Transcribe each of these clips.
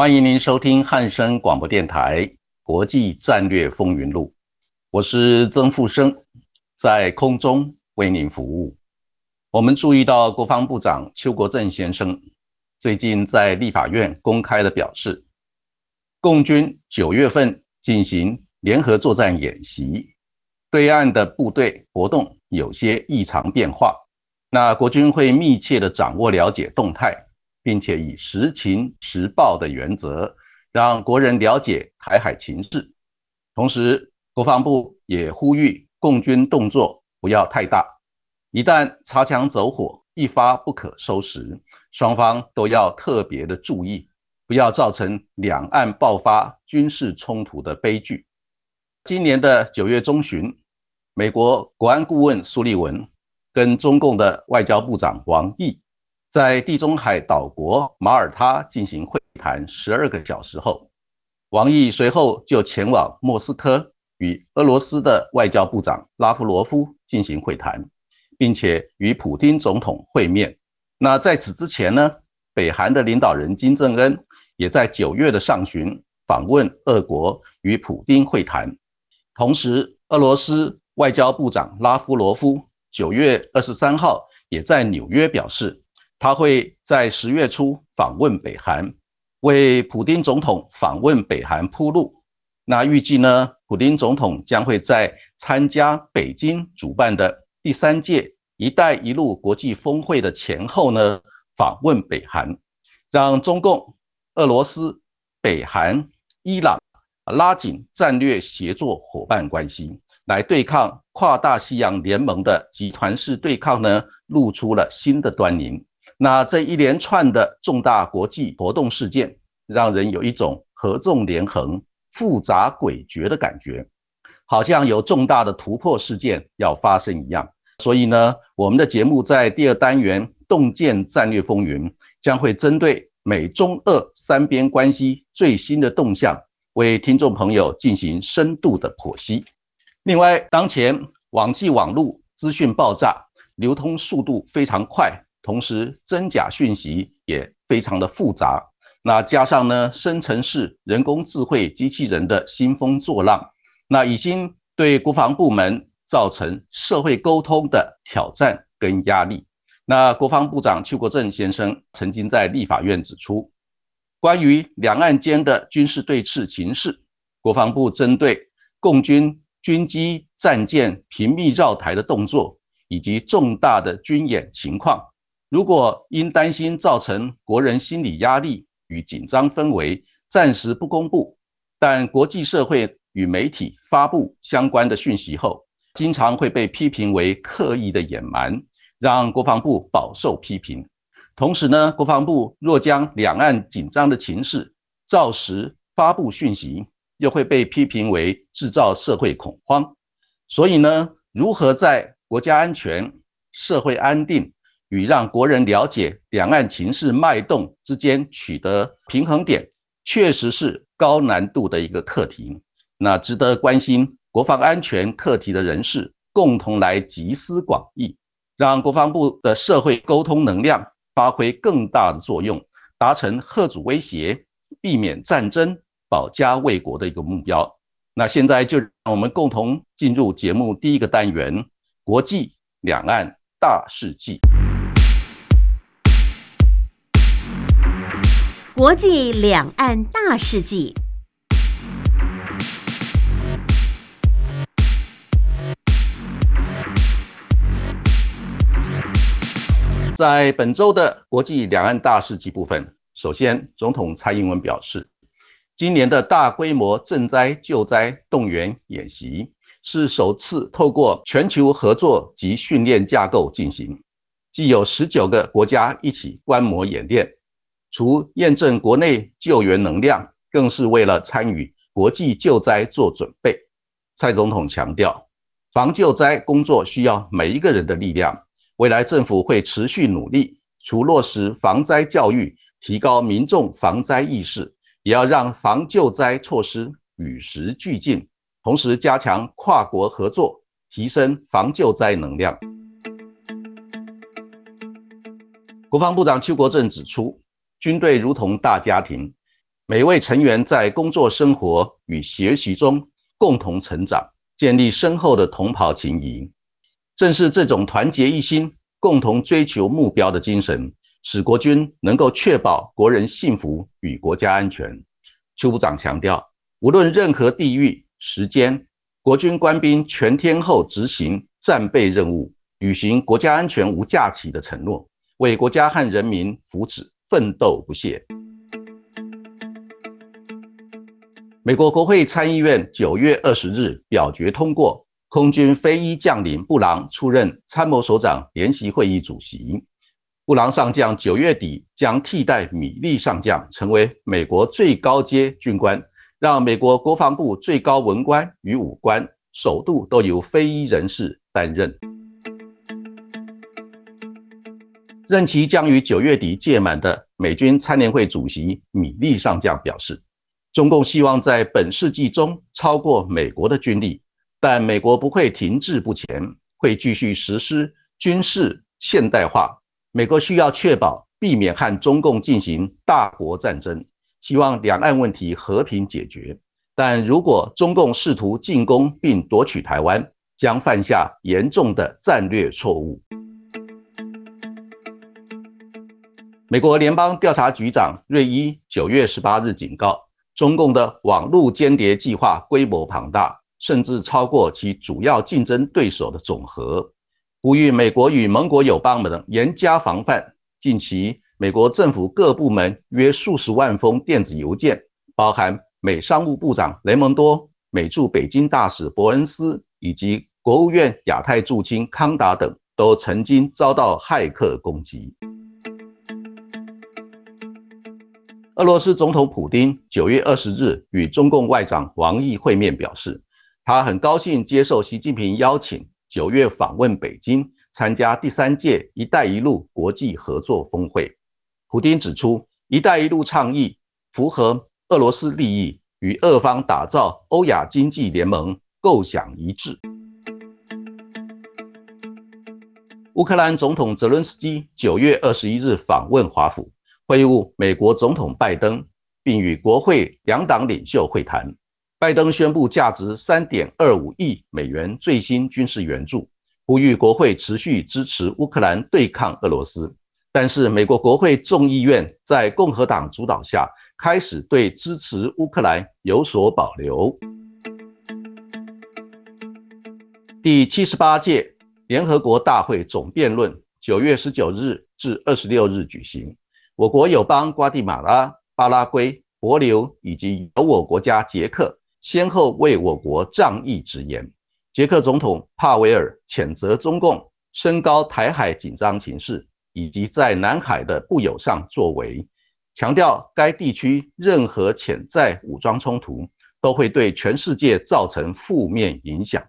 欢迎您收听汉声广播电台《国际战略风云录》。我是曾富生，在空中为您服务。我们注意到国防部长邱国正先生最近在立法院公开的表示，共军九月份进行联合作战演习，对岸的部队活动有些异常变化。那国军会密切的掌握了解动态，并且以实情实报的原则，让国人了解台海情势，同时。国防部也呼吁共军动作不要太大，一旦擦枪走火，一发不可收拾，双方都要特别的注意，不要造成两岸爆发军事冲突的悲剧。今年的九月中旬，美国国安顾问苏利文跟中共的外交部长王毅在地中海岛国马耳他进行会谈十二个小时后，王毅随后就前往莫斯科。与俄罗斯的外交部长拉夫罗夫进行会谈，并且与普京总统会面。那在此之前呢，北韩的领导人金正恩也在九月的上旬访问俄国，与普京会谈。同时，俄罗斯外交部长拉夫罗夫九月二十三号也在纽约表示，他会在十月初访问北韩，为普京总统访问北韩铺路。那预计呢，普京总统将会在参加北京主办的第三届“一带一路”国际峰会的前后呢，访问北韩，让中共、俄罗斯、北韩、伊朗拉紧战略协作伙伴关系，来对抗跨大西洋联盟的集团式对抗呢，露出了新的端倪。那这一连串的重大国际活动事件，让人有一种合纵连横。复杂诡谲的感觉，好像有重大的突破事件要发生一样。所以呢，我们的节目在第二单元“洞见战略风云”将会针对美中俄三边关系最新的动向，为听众朋友进行深度的剖析。另外，当前网际网络资讯爆炸，流通速度非常快，同时真假讯息也非常的复杂。那加上呢，生成式人工智慧机器人的兴风作浪，那已经对国防部门造成社会沟通的挑战跟压力。那国防部长邱国正先生曾经在立法院指出，关于两岸间的军事对峙情势，国防部针对共军军机战舰频密绕台的动作，以及重大的军演情况，如果因担心造成国人心理压力，与紧张氛围暂时不公布，但国际社会与媒体发布相关的讯息后，经常会被批评为刻意的隐瞒，让国防部饱受批评。同时呢，国防部若将两岸紧张的情势照实发布讯息，又会被批评为制造社会恐慌。所以呢，如何在国家安全、社会安定？与让国人了解两岸情势脉动之间取得平衡点，确实是高难度的一个课题。那值得关心国防安全课题的人士共同来集思广益，让国防部的社会沟通能量发挥更大的作用，达成贺主威胁、避免战争、保家卫国的一个目标。那现在就让我们共同进入节目第一个单元：国际两岸大事记。国际两岸大事记，在本周的国际两岸大事记部分，首先，总统蔡英文表示，今年的大规模赈灾救灾动员演习是首次透过全球合作及训练架构进行，既有十九个国家一起观摩演练，除验证国内救援能量，更是为了参与国际救灾做准备。蔡总统强调，防救灾工作需要每一个人的力量，未来政府会持续努力。除落实防灾教育，提高民众防灾意识，也要让防救灾措施与时俱进，同时加强跨国合作，提升防救灾能量。国防部长邱国正指出，军队如同大家庭，每位成员在工作、生活与学习中共同成长，建立深厚的同袍情谊。正是这种团结一心。共同追求目标的精神，使国军能够确保国人幸福与国家安全。邱部长强调，无论任何地域、时间，国军官兵全天候执行战备任务，履行国家安全无假期的承诺，为国家和人民福祉奋斗不懈。美国国会参议院九月二十日表决通过。空军飞一将领布朗出任参谋首长联席会议主席。布朗上将九月底将替代米利上将，成为美国最高阶军官，让美国国防部最高文官与武官首度都由非裔人士担任。任期将于九月底届满的美军参联会主席米利上将表示，中共希望在本世纪中超过美国的军力。但美国不会停滞不前，会继续实施军事现代化。美国需要确保避免和中共进行大国战争，希望两岸问题和平解决。但如果中共试图进攻并夺取台湾，将犯下严重的战略错误。美国联邦调查局长瑞伊九月十八日警告，中共的网络间谍计划规模庞大。甚至超过其主要竞争对手的总和，呼吁美国与盟国友邦们严加防范。近期，美国政府各部门约数十万封电子邮件，包含美商务部长雷蒙多、美驻北京大使伯恩斯以及国务院亚太驻青康达等，都曾经遭到骇客攻击。俄罗斯总统普京九月二十日与中共外长王毅会面，表示。他很高兴接受习近平邀请，九月访问北京，参加第三届“一带一路”国际合作峰会。普京指出，“一带一路”倡议符合俄罗斯利益，与俄方打造欧亚经济联盟构想一致。乌克兰总统泽伦斯基九月二十一日访问华府，会晤美国总统拜登，并与国会两党领袖会谈。拜登宣布价值三点二五亿美元最新军事援助，呼吁国会持续支持乌克兰对抗俄罗斯。但是，美国国会众议院在共和党主导下，开始对支持乌克兰有所保留。第七十八届联合国大会总辩论九月十九日至二十六日举行，我国友邦瓜地马拉、巴拉圭、伯琉以及有我国家捷克。先后为我国仗义直言，捷克总统帕维尔谴责中共升高台海紧张情势以及在南海的不友善作为，强调该地区任何潜在武装冲突都会对全世界造成负面影响。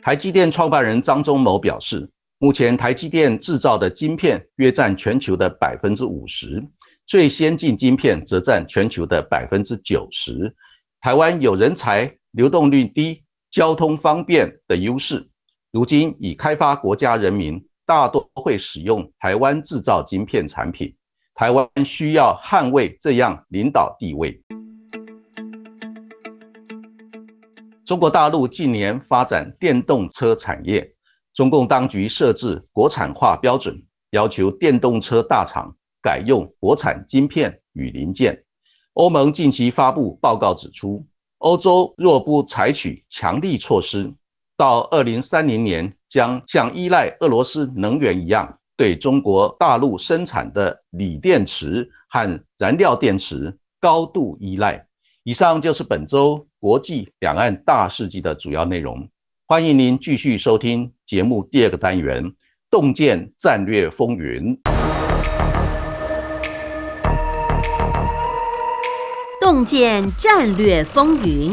台积电创办人张忠谋表示，目前台积电制造的晶片约占全球的百分之五十。最先进晶片则占全球的百分之九十。台湾有人才流动率低、交通方便的优势，如今已开发国家人民大多会使用台湾制造晶片产品。台湾需要捍卫这样领导地位。中国大陆近年发展电动车产业，中共当局设置国产化标准，要求电动车大厂。改用国产晶片与零件。欧盟近期发布报告指出，欧洲若不采取强力措施，到二零三零年将像依赖俄罗斯能源一样，对中国大陆生产的锂电池和燃料电池高度依赖。以上就是本周国际两岸大事记的主要内容。欢迎您继续收听节目第二个单元《洞见战略风云》。洞见战略风云，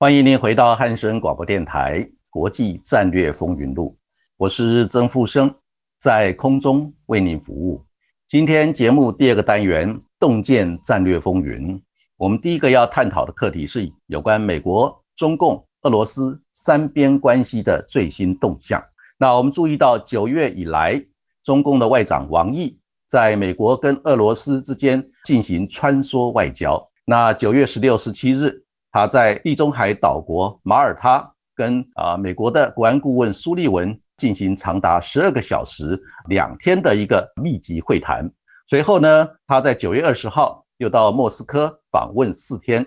欢迎您回到汉声广播电台《国际战略风云录》，我是曾富生，在空中为您服务。今天节目第二个单元《洞见战略风云》，我们第一个要探讨的课题是有关美国、中共、俄罗斯三边关系的最新动向。那我们注意到，九月以来，中共的外长王毅在美国跟俄罗斯之间进行穿梭外交。那九月十六、十七日，他在地中海岛国马耳他跟啊美国的国安顾问苏利文进行长达十二个小时、两天的一个密集会谈。随后呢，他在九月二十号又到莫斯科访问四天。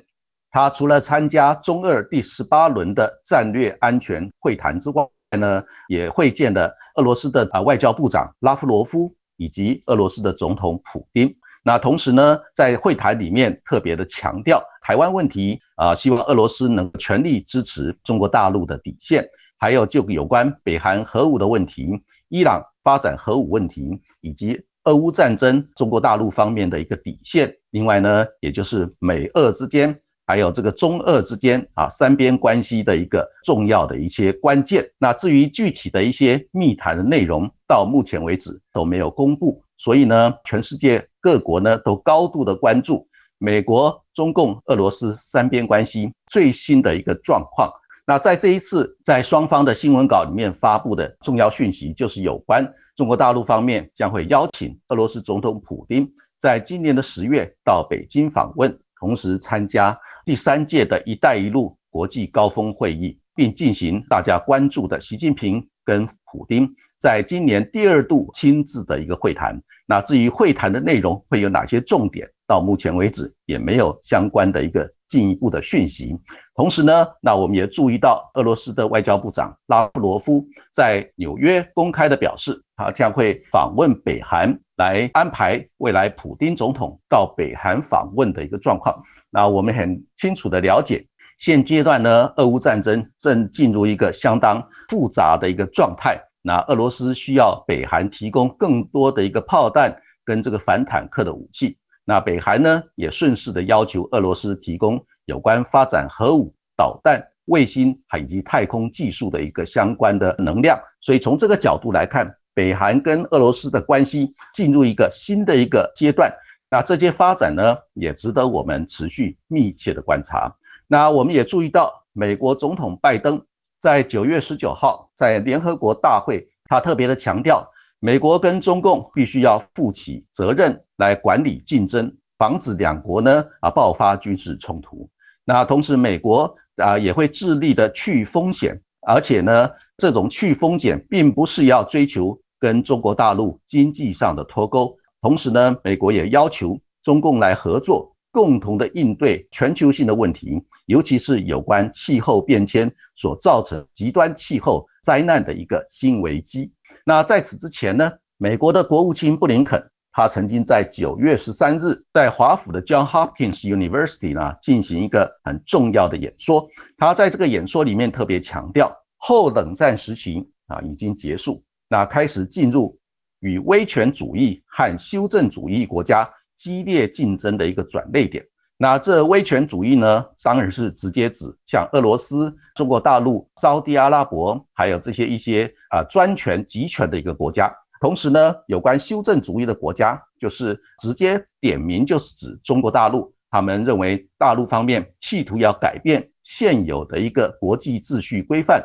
他除了参加中俄第十八轮的战略安全会谈之外，呢，也会见了俄罗斯的啊外交部长拉夫罗夫以及俄罗斯的总统普京。那同时呢，在会谈里面特别的强调台湾问题啊，希望俄罗斯能全力支持中国大陆的底线，还有就有关北韩核武的问题、伊朗发展核武问题以及俄乌战争中国大陆方面的一个底线。另外呢，也就是美俄之间。还有这个中俄之间啊三边关系的一个重要的一些关键。那至于具体的一些密谈的内容，到目前为止都没有公布。所以呢，全世界各国呢都高度的关注美国、中共、俄罗斯三边关系最新的一个状况。那在这一次在双方的新闻稿里面发布的重要讯息，就是有关中国大陆方面将会邀请俄罗斯总统普京在今年的十月到北京访问，同时参加。第三届的一带一路国际高峰会议，并进行大家关注的习近平跟普京在今年第二度亲自的一个会谈。那至于会谈的内容会有哪些重点，到目前为止也没有相关的一个进一步的讯息。同时呢，那我们也注意到俄罗斯的外交部长拉夫罗夫在纽约公开的表示，他将会访问北韩，来安排未来普京总统到北韩访问的一个状况。那我们很清楚的了解，现阶段呢，俄乌战争正进入一个相当复杂的一个状态。那俄罗斯需要北韩提供更多的一个炮弹跟这个反坦克的武器。那北韩呢，也顺势的要求俄罗斯提供有关发展核武、导弹、卫星以及太空技术的一个相关的能量。所以从这个角度来看，北韩跟俄罗斯的关系进入一个新的一个阶段。那这些发展呢，也值得我们持续密切的观察。那我们也注意到，美国总统拜登在九月十九号在联合国大会，他特别的强调，美国跟中共必须要负起责任来管理竞争，防止两国呢啊爆发军事冲突。那同时，美国啊也会致力的去风险，而且呢，这种去风险并不是要追求跟中国大陆经济上的脱钩。同时呢，美国也要求中共来合作，共同的应对全球性的问题，尤其是有关气候变迁所造成极端气候灾难的一个新危机。那在此之前呢，美国的国务卿布林肯，他曾经在九月十三日在华府的 John Hopkins University 呢进行一个很重要的演说。他在这个演说里面特别强调，后冷战时期啊已经结束，那开始进入。与威权主义和修正主义国家激烈竞争的一个转捩点。那这威权主义呢，当然是直接指像俄罗斯、中国大陆、沙地阿拉伯，还有这些一些啊专权集权的一个国家。同时呢，有关修正主义的国家，就是直接点名，就是指中国大陆。他们认为大陆方面企图要改变现有的一个国际秩序规范，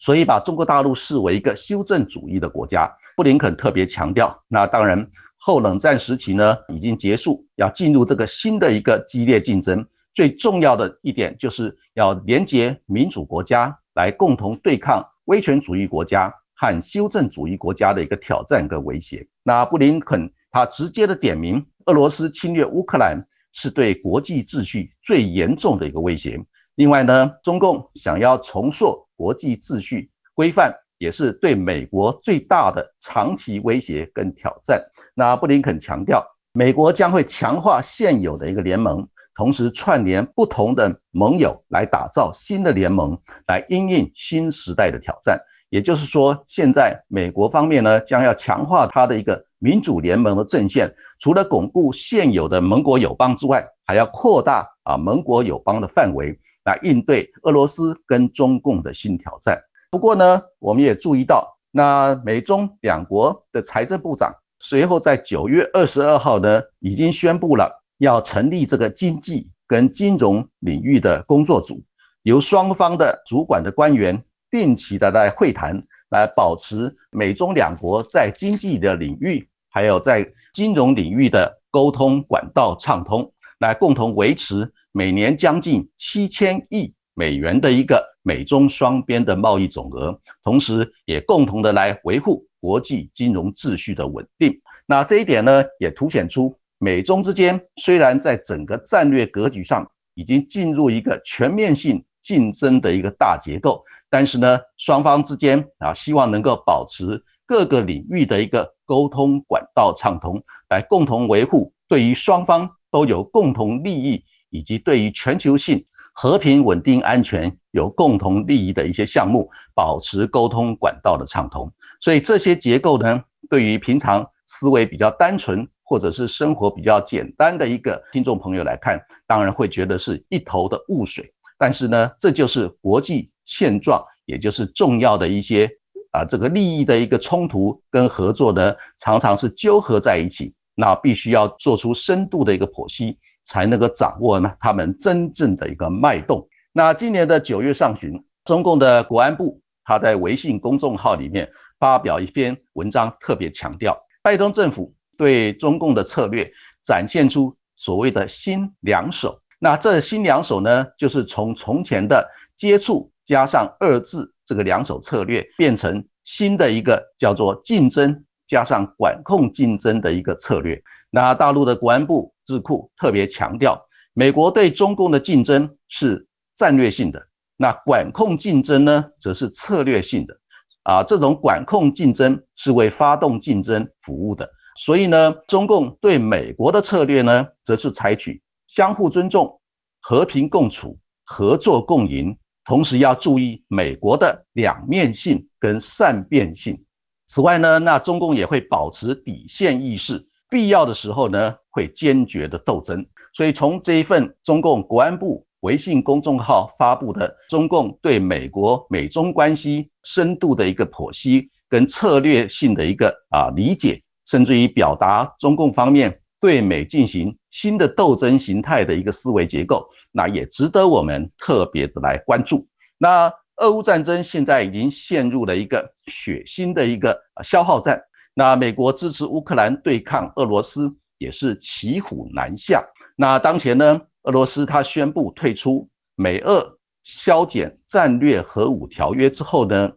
所以把中国大陆视为一个修正主义的国家。布林肯特别强调，那当然后冷战时期呢已经结束，要进入这个新的一个激烈竞争。最重要的一点就是要连接民主国家，来共同对抗威权主义国家和修正主义国家的一个挑战跟威胁。那布林肯他直接的点名，俄罗斯侵略乌克兰是对国际秩序最严重的一个威胁。另外呢，中共想要重塑国际秩序规范，也是对美国最大的长期威胁跟挑战。那布林肯强调，美国将会强化现有的一个联盟，同时串联不同的盟友来打造新的联盟，来应应新时代的挑战。也就是说，现在美国方面呢，将要强化它的一个民主联盟的阵线，除了巩固现有的盟国友邦之外，还要扩大啊盟国友邦的范围。来应对俄罗斯跟中共的新挑战。不过呢，我们也注意到，那美中两国的财政部长随后在九月二十二号呢，已经宣布了要成立这个经济跟金融领域的工作组，由双方的主管的官员定期的来会谈，来保持美中两国在经济的领域还有在金融领域的沟通管道畅通，来共同维持。每年将近七千亿美元的一个美中双边的贸易总额，同时也共同的来维护国际金融秩序的稳定。那这一点呢，也凸显出美中之间虽然在整个战略格局上已经进入一个全面性竞争的一个大结构，但是呢，双方之间啊，希望能够保持各个领域的一个沟通管道畅通，来共同维护对于双方都有共同利益。以及对于全球性和平、稳定、安全有共同利益的一些项目，保持沟通管道的畅通。所以这些结构呢，对于平常思维比较单纯或者是生活比较简单的一个听众朋友来看，当然会觉得是一头的雾水。但是呢，这就是国际现状，也就是重要的一些啊这个利益的一个冲突跟合作呢，常常是纠合在一起。那必须要做出深度的一个剖析。才能够掌握呢他们真正的一个脉动。那今年的九月上旬，中共的国安部他在微信公众号里面发表一篇文章，特别强调拜登政府对中共的策略展现出所谓的新两手。那这新两手呢，就是从从前的接触加上二字这个两手策略，变成新的一个叫做竞争加上管控竞争的一个策略。那大陆的国安部智库特别强调，美国对中共的竞争是战略性的，那管控竞争呢，则是策略性的。啊，这种管控竞争是为发动竞争服务的。所以呢，中共对美国的策略呢，则是采取相互尊重、和平共处、合作共赢，同时要注意美国的两面性跟善变性。此外呢，那中共也会保持底线意识。必要的时候呢，会坚决的斗争。所以从这一份中共国安部微信公众号发布的中共对美国美中关系深度的一个剖析跟策略性的一个啊理解，甚至于表达中共方面对美进行新的斗争形态的一个思维结构，那也值得我们特别的来关注。那俄乌战争现在已经陷入了一个血腥的一个消耗战。那美国支持乌克兰对抗俄罗斯也是骑虎难下。那当前呢，俄罗斯他宣布退出美俄削减战略核武条约之后呢，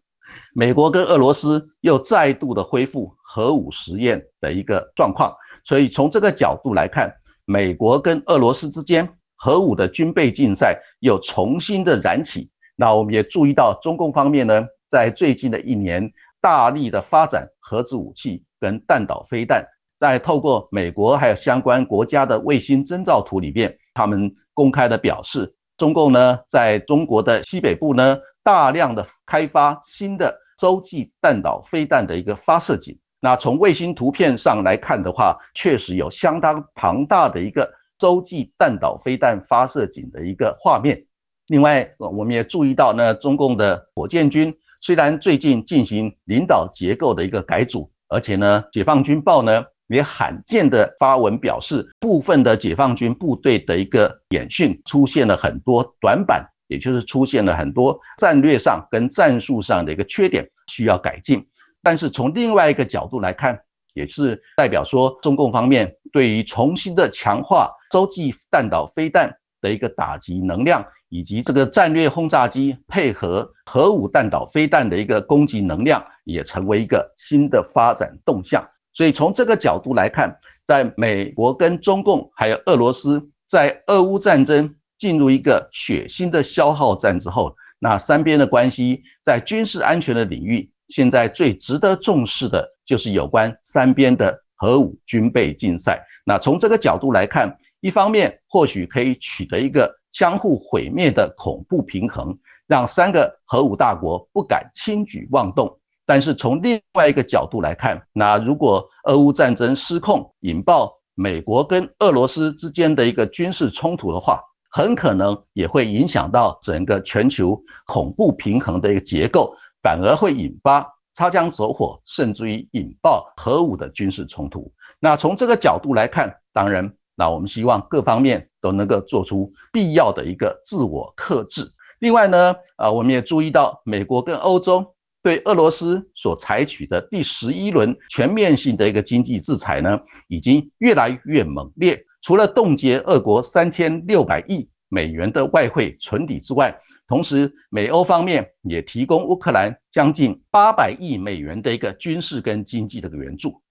美国跟俄罗斯又再度的恢复核武实验的一个状况。所以从这个角度来看，美国跟俄罗斯之间核武的军备竞赛又重新的燃起。那我们也注意到，中共方面呢，在最近的一年。大力的发展核子武器跟弹道飞弹，在透过美国还有相关国家的卫星征兆图里面，他们公开的表示，中共呢在中国的西北部呢大量的开发新的洲际弹道飞弹的一个发射井。那从卫星图片上来看的话，确实有相当庞大的一个洲际弹道飞弹发射井的一个画面。另外，我们也注意到呢，中共的火箭军。虽然最近进行领导结构的一个改组，而且呢，解放军报呢也罕见的发文表示，部分的解放军部队的一个演训出现了很多短板，也就是出现了很多战略上跟战术上的一个缺点需要改进。但是从另外一个角度来看，也是代表说中共方面对于重新的强化洲际弹道飞弹的一个打击能量。以及这个战略轰炸机配合核武弹道飞弹的一个攻击能量，也成为一个新的发展动向。所以从这个角度来看，在美国跟中共还有俄罗斯在俄乌战争进入一个血腥的消耗战之后，那三边的关系在军事安全的领域，现在最值得重视的就是有关三边的核武军备竞赛。那从这个角度来看，一方面或许可以取得一个相互毁灭的恐怖平衡，让三个核武大国不敢轻举妄动。但是从另外一个角度来看，那如果俄乌战争失控，引爆美国跟俄罗斯之间的一个军事冲突的话，很可能也会影响到整个全球恐怖平衡的一个结构，反而会引发擦枪走火，甚至于引爆核武的军事冲突。那从这个角度来看，当然，那我们希望各方面都能够做出必要的一个自我克制。另外呢，啊，我们也注意到美国跟欧洲。对俄罗斯所采取的第十一轮全面性的一个经济制裁呢，已经越来越猛烈。除了冻结俄国三千六百亿美元的外汇存底之外，同时美欧方面也提供乌克兰将近八百亿美元的一个军事跟经济的援助，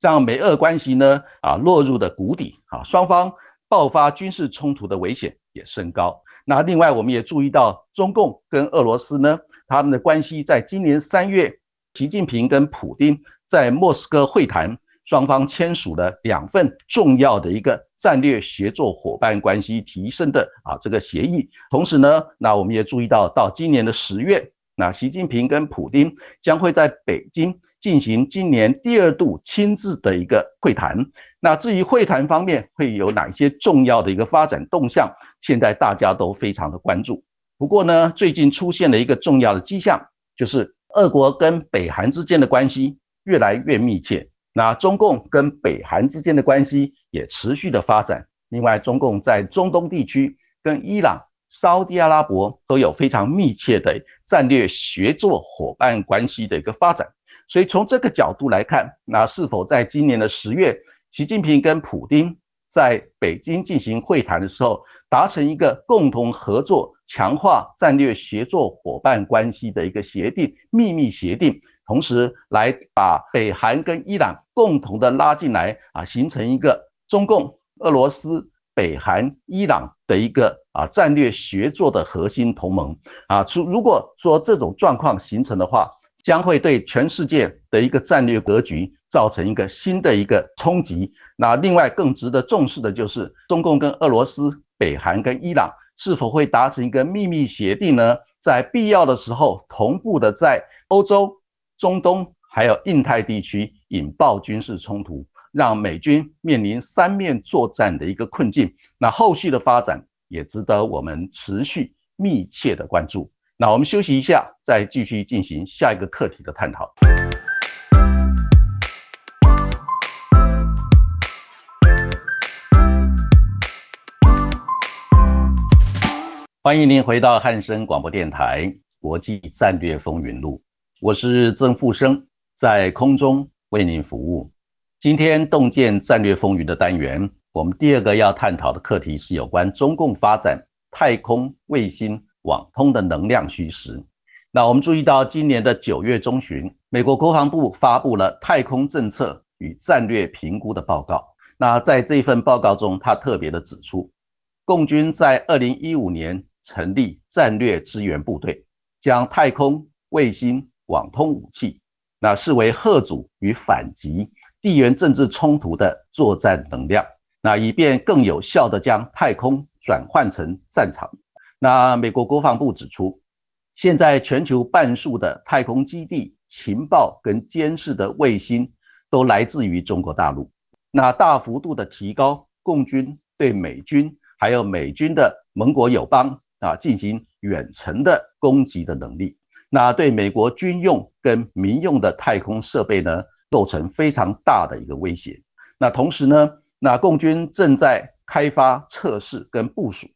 让美俄关系呢啊落入的谷底啊，双方爆发军事冲突的危险也升高。那另外我们也注意到，中共跟俄罗斯呢。他们的关系在今年三月，习近平跟普京在莫斯科会谈，双方签署了两份重要的一个战略协作伙伴关系提升的啊这个协议。同时呢，那我们也注意到，到今年的十月，那习近平跟普京将会在北京进行今年第二度亲自的一个会谈。那至于会谈方面会有哪一些重要的一个发展动向，现在大家都非常的关注。不过呢，最近出现了一个重要的迹象，就是俄国跟北韩之间的关系越来越密切。那中共跟北韩之间的关系也持续的发展。另外，中共在中东地区跟伊朗、沙地阿拉伯都有非常密切的战略协作伙伴关系的一个发展。所以从这个角度来看，那是否在今年的十月，习近平跟普京在北京进行会谈的时候，达成一个共同合作？强化战略协作伙伴关系的一个协定，秘密协定，同时来把北韩跟伊朗共同的拉进来啊，形成一个中共、俄罗斯、北韩、伊朗的一个啊战略协作的核心同盟啊。除如果说这种状况形成的话，将会对全世界的一个战略格局造成一个新的一个冲击。那另外更值得重视的就是中共跟俄罗斯、北韩跟伊朗。是否会达成一个秘密协定呢？在必要的时候，同步的在欧洲、中东还有印太地区引爆军事冲突，让美军面临三面作战的一个困境。那后续的发展也值得我们持续密切的关注。那我们休息一下，再继续进行下一个课题的探讨。欢迎您回到汉声广播电台《国际战略风云录》，我是曾富生，在空中为您服务。今天洞见战略风云的单元，我们第二个要探讨的课题是有关中共发展太空卫星网通的能量虚实。那我们注意到，今年的九月中旬，美国国防部发布了太空政策与战略评估的报告。那在这份报告中，他特别的指出，共军在二零一五年。成立战略支援部队，将太空卫星网通武器，那视为贺阻与反击地缘政治冲突的作战能量，那以便更有效地将太空转换成战场。那美国国防部指出，现在全球半数的太空基地情报跟监视的卫星都来自于中国大陆，那大幅度的提高共军对美军还有美军的盟国友邦。啊，进行远程的攻击的能力，那对美国军用跟民用的太空设备呢，构成非常大的一个威胁。那同时呢，那共军正在开发、测试跟部署，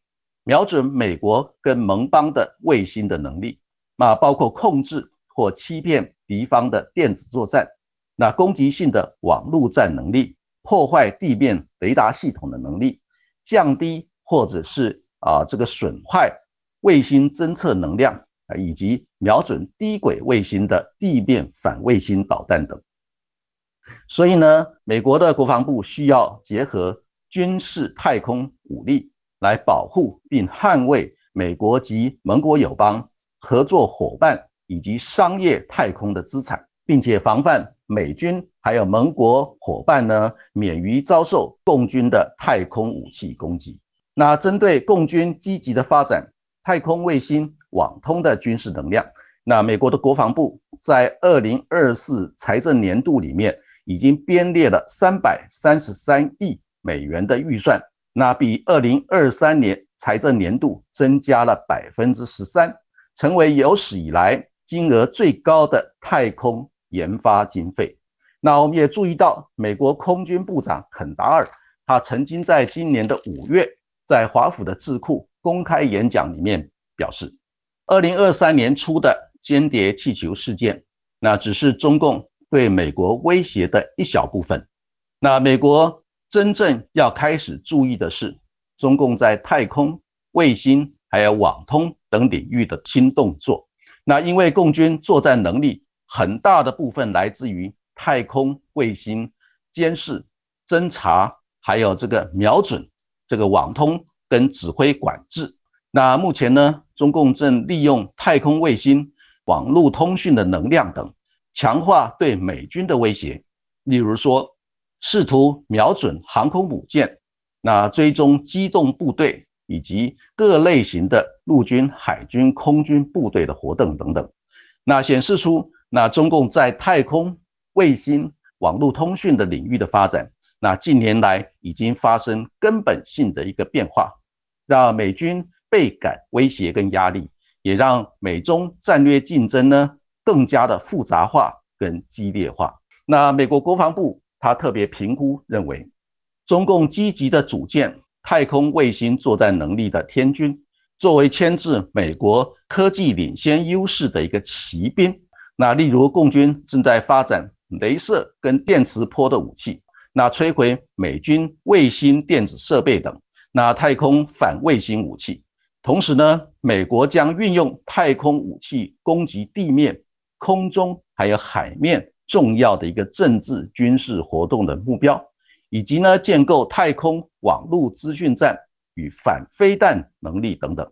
瞄准美国跟盟邦的卫星的能力，那包括控制或欺骗敌方的电子作战，那攻击性的网络战能力，破坏地面雷达系统的能力，降低或者是。啊，这个损坏卫星侦测能量以及瞄准低轨卫星的地面反卫星导弹等。所以呢，美国的国防部需要结合军事太空武力来保护并捍卫美国及盟国友邦、合作伙伴以及商业太空的资产，并且防范美军还有盟国伙伴呢免于遭受共军的太空武器攻击。那针对共军积极的发展太空卫星网通的军事能量，那美国的国防部在二零二四财政年度里面已经编列了三百三十三亿美元的预算。那比二零二三年财政年度增加了百分之十三，成为有史以来金额最高的太空研发经费。那我们也注意到，美国空军部长肯达尔，他曾经在今年的五月，在华府的智库公开演讲里面表示，二零二三年初的间谍气球事件，那只是中共对美国威胁的一小部分。那美国。真正要开始注意的是，中共在太空、卫星还有网通等领域的新动作。那因为共军作战能力很大的部分来自于太空、卫星监视、侦察，还有这个瞄准、这个网通跟指挥管制。那目前呢，中共正利用太空、卫星、网络通讯的能量等，强化对美军的威胁。例如说。试图瞄准航空母舰，那追踪机动部队以及各类型的陆军、海军、空军部队的活动等等，那显示出那中共在太空、卫星、网络通讯的领域的发展，那近年来已经发生根本性的一个变化，让美军倍感威胁跟压力，也让美中战略竞争呢更加的复杂化跟激烈化。那美国国防部。他特别评估认为，中共积极的组建太空卫星作战能力的天军，作为牵制美国科技领先优势的一个骑兵。那例如，共军正在发展镭射跟电磁波的武器，那摧毁美军卫星电子设备等，那太空反卫星武器。同时呢，美国将运用太空武器攻击地面、空中还有海面。重要的一个政治军事活动的目标，以及呢建构太空网络资讯站与反飞弹能力等等，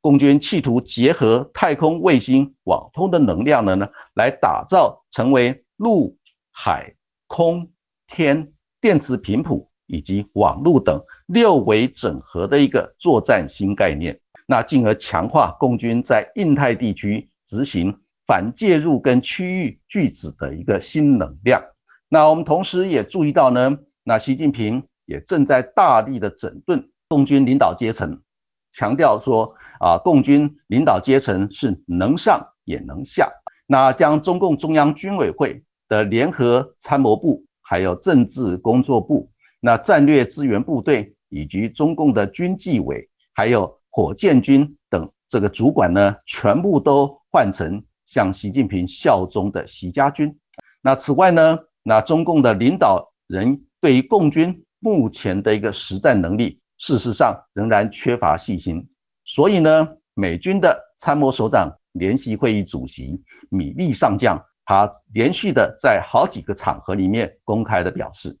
共军企图结合太空卫星网通的能量呢，来打造成为陆海空天电磁频谱以及网络等六维整合的一个作战新概念，那进而强化共军在印太地区执行。反介入跟区域拒止的一个新能量。那我们同时也注意到呢，那习近平也正在大力的整顿共军领导阶层，强调说啊，共军领导阶层是能上也能下。那将中共中央军委会的联合参谋部、还有政治工作部、那战略支援部队以及中共的军纪委、还有火箭军等这个主管呢，全部都换成。向习近平效忠的习家军。那此外呢？那中共的领导人对于共军目前的一个实战能力，事实上仍然缺乏信心。所以呢，美军的参谋首长联席会议主席米利上将，他连续的在好几个场合里面公开的表示，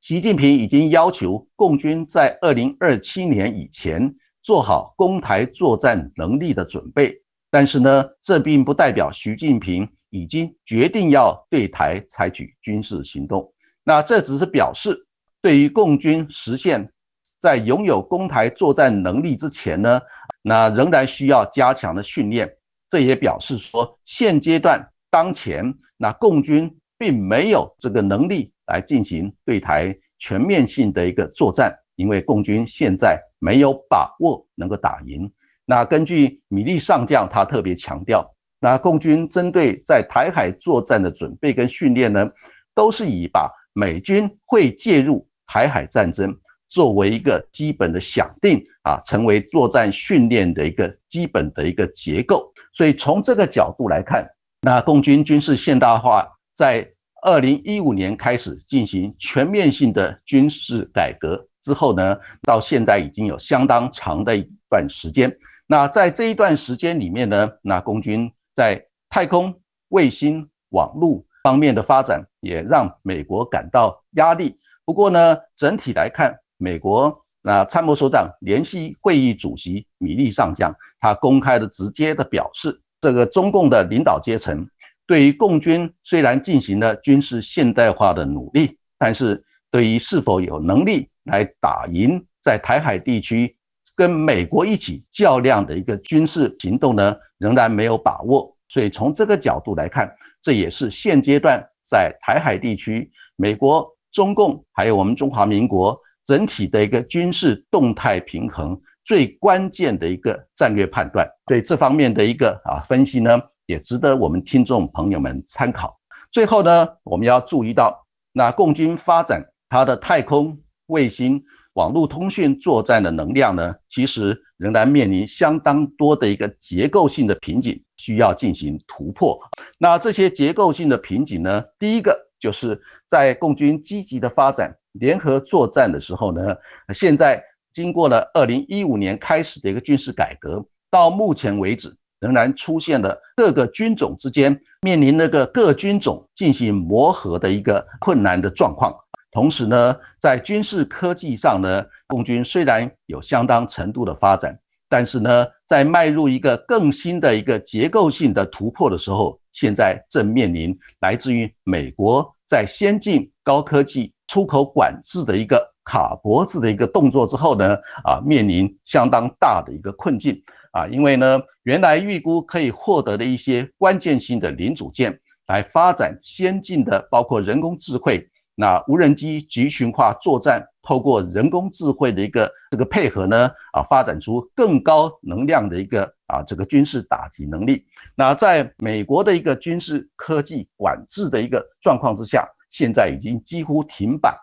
习近平已经要求共军在二零二七年以前做好攻台作战能力的准备。但是呢，这并不代表习近平已经决定要对台采取军事行动。那这只是表示，对于共军实现，在拥有攻台作战能力之前呢，那仍然需要加强的训练。这也表示说，现阶段当前，那共军并没有这个能力来进行对台全面性的一个作战，因为共军现在没有把握能够打赢。那根据米利上将，他特别强调，那共军针对在台海作战的准备跟训练呢，都是以把美军会介入台海战争作为一个基本的想定啊，成为作战训练的一个基本的一个结构。所以从这个角度来看，那共军军事现代化在二零一五年开始进行全面性的军事改革之后呢，到现在已经有相当长的一段时间。那在这一段时间里面呢，那共军在太空、卫星、网络方面的发展，也让美国感到压力。不过呢，整体来看，美国那参谋首长联席会议主席米利上将，他公开的直接的表示，这个中共的领导阶层对于共军虽然进行了军事现代化的努力，但是对于是否有能力来打赢在台海地区跟美国一起较量的一个军事行动呢，仍然没有把握。所以从这个角度来看，这也是现阶段在台海地区，美国、中共还有我们中华民国。整体的一个军事动态平衡最关键的一个战略判断，对这方面的一个啊分析呢，也值得我们听众朋友们参考。最后呢，我们要注意到，那共军发展它的太空、卫星、网络通讯作战的能量呢，其实仍然面临相当多的一个结构性的瓶颈，需要进行突破。那这些结构性的瓶颈呢，第一个就是在共军积极的发展。联合作战的时候呢，现在经过了二零一五年开始的一个军事改革，到目前为止仍然出现了各个军种之间面临那个各军种进行磨合的一个困难的状况。同时呢，在军事科技上呢，共军虽然有相当程度的发展，但是呢，在迈入一个更新的一个结构性的突破的时候，现在正面临来自于美国在先进高科技。出口管制的一个卡脖子的一个动作之后呢，啊，面临相当大的一个困境啊，因为呢，原来预估可以获得的一些关键性的零组件，来发展先进的包括人工智慧，那无人机集群化作战，透过人工智慧的一个这个配合呢，啊，发展出更高能量的一个啊这个军事打击能力。那在美国的一个军事科技管制的一个状况之下。现在已经几乎停摆。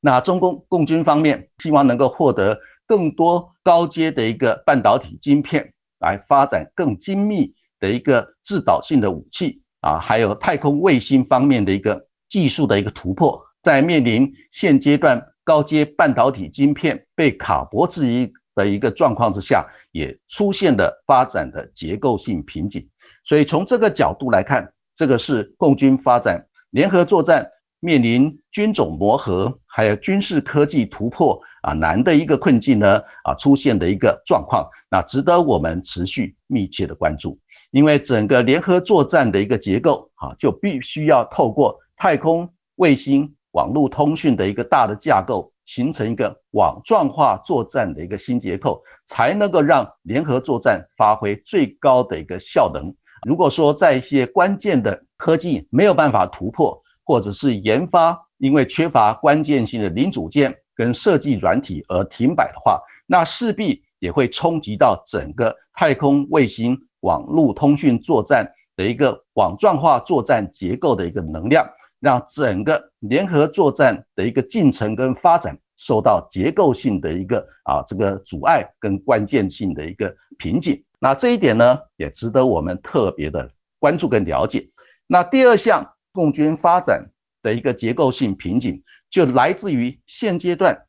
那中共共军方面希望能够获得更多高阶的一个半导体晶片，来发展更精密的一个制导性的武器啊，还有太空卫星方面的一个技术的一个突破。在面临现阶段高阶半导体晶片被卡脖子一的一个状况之下，也出现了发展的结构性瓶颈。所以从这个角度来看，这个是共军发展联合作战。面临军种磨合，还有军事科技突破啊难的一个困境呢啊出现的一个状况，那值得我们持续密切的关注。因为整个联合作战的一个结构啊，就必须要透过太空、卫星、网络通讯的一个大的架构，形成一个网状化作战的一个新结构，才能够让联合作战发挥最高的一个效能。如果说在一些关键的科技没有办法突破，或者是研发因为缺乏关键性的零组件跟设计软体而停摆的话，那势必也会冲击到整个太空卫星网络通讯作战的一个网状化作战结构的一个能量，让整个联合作战的一个进程跟发展受到结构性的一个啊这个阻碍跟关键性的一个瓶颈。那这一点呢，也值得我们特别的关注跟了解。那第二项。共军发展的一个结构性瓶颈，就来自于现阶段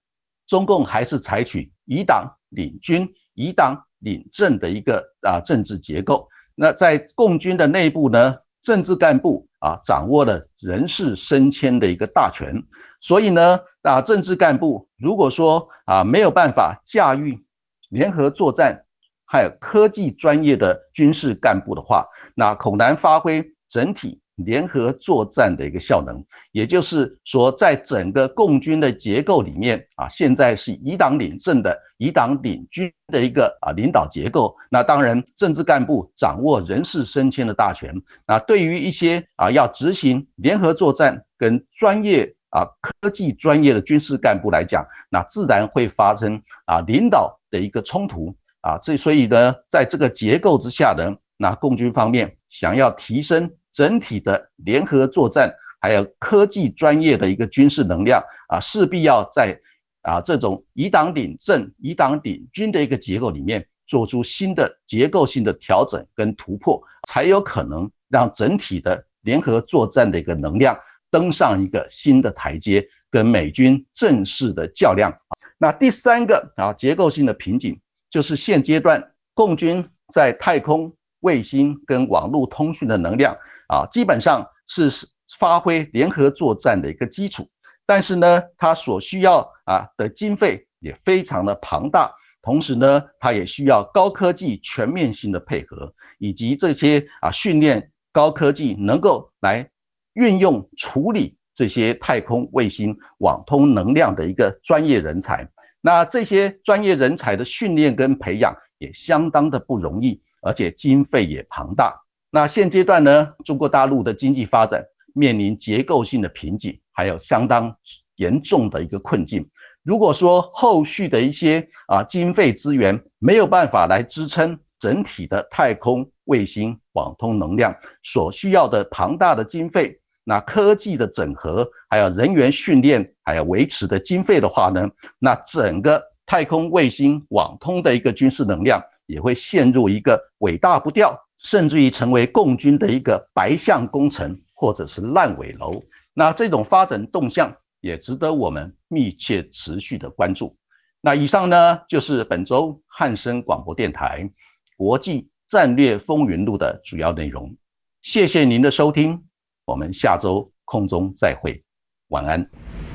中共还是采取以党领军、以党领政的一个啊政治结构。那在共军的内部呢，政治干部啊掌握了人事升迁的一个大权，所以呢啊政治干部如果说啊没有办法驾驭联合作战，还有科技专业的军事干部的话，那恐难发挥整体。联合作战的一个效能，也就是说，在整个共军的结构里面啊，现在是以党领政的、以党领军的一个啊领导结构。那当然，政治干部掌握人事升迁的大权。那对于一些啊要执行联合作战跟专业啊科技专业的军事干部来讲，那自然会发生啊领导的一个冲突啊。这所以呢，在这个结构之下呢，那共军方面想要提升。整体的联合作战，还有科技专业的一个军事能量啊，势必要在啊这种以党领政、以党领军的一个结构里面，做出新的结构性的调整跟突破，才有可能让整体的联合作战的一个能量登上一个新的台阶，跟美军正式的较量。那第三个啊结构性的瓶颈，就是现阶段共军在太空、卫星跟网络通讯的能量。啊，基本上是发挥联合作战的一个基础，但是呢，它所需要啊的经费也非常的庞大，同时呢，它也需要高科技全面性的配合，以及这些啊训练高科技能够来运用处理这些太空卫星网通能量的一个专业人才。那这些专业人才的训练跟培养也相当的不容易，而且经费也庞大。那现阶段呢，中国大陆的经济发展面临结构性的瓶颈，还有相当严重的一个困境。如果说后续的一些啊经费资源没有办法来支撑整体的太空卫星网通能量所需要的庞大的经费，那科技的整合，还有人员训练，还有维持的经费的话呢，那整个太空卫星网通的一个军事能量也会陷入一个尾大不掉，甚至于成为共军的一个白象工程或者是烂尾楼。那这种发展动向也值得我们密切持续的关注。那以上呢就是本周汉声广播电台国际战略风云录的主要内容。谢谢您的收听。我们下周空中再会，晚安。